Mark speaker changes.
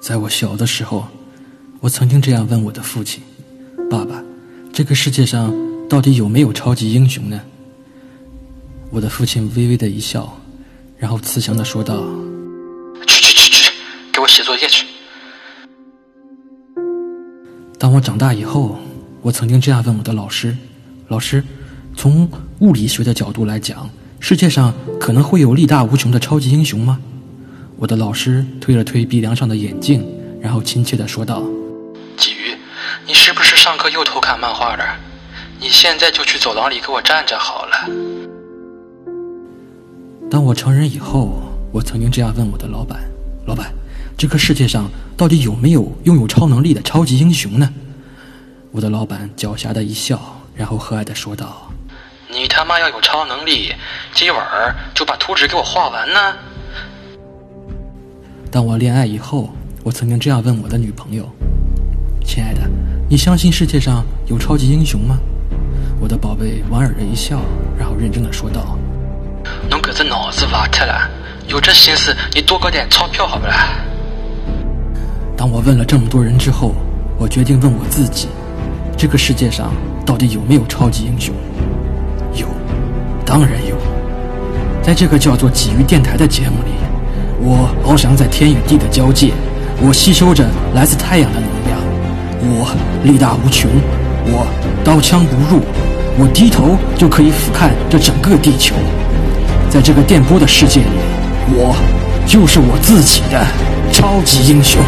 Speaker 1: 在我小的时候，我曾经这样问我的父亲：“爸爸，这个世界上到底有没有超级英雄呢？”我的父亲微微的一笑，然后慈祥的说道：“
Speaker 2: 去去去去，给我写作业去。”
Speaker 1: 当我长大以后，我曾经这样问我的老师：“老师，从物理学的角度来讲，世界上可能会有力大无穷的超级英雄吗？”我的老师推了推鼻梁上的眼镜，然后亲切的说道：“
Speaker 2: 鲫鱼，你是不是上课又偷看漫画了？你现在就去走廊里给我站着好了。”
Speaker 1: 当我成人以后，我曾经这样问我的老板：“老板，这个世界上到底有没有拥有超能力的超级英雄呢？”我的老板狡黠的一笑，然后和蔼的说道：“
Speaker 2: 你他妈要有超能力，今晚儿就把图纸给我画完呢。”
Speaker 1: 当我恋爱以后，我曾经这样问我的女朋友：“亲爱的，你相信世界上有超级英雄吗？”我的宝贝莞尔的一笑，然后认真的说道：“
Speaker 2: 侬可这脑子瓦特了，有这心思你多搞点钞票好不啦？”
Speaker 1: 当我问了这么多人之后，我决定问我自己：这个世界上到底有没有超级英雄？有，当然有。在这个叫做“鲫鱼电台”的节目里。我翱翔在天与地的交界，我吸收着来自太阳的能量，我力大无穷，我刀枪不入，我低头就可以俯瞰这整个地球。在这个电波的世界里，我就是我自己的超级英雄。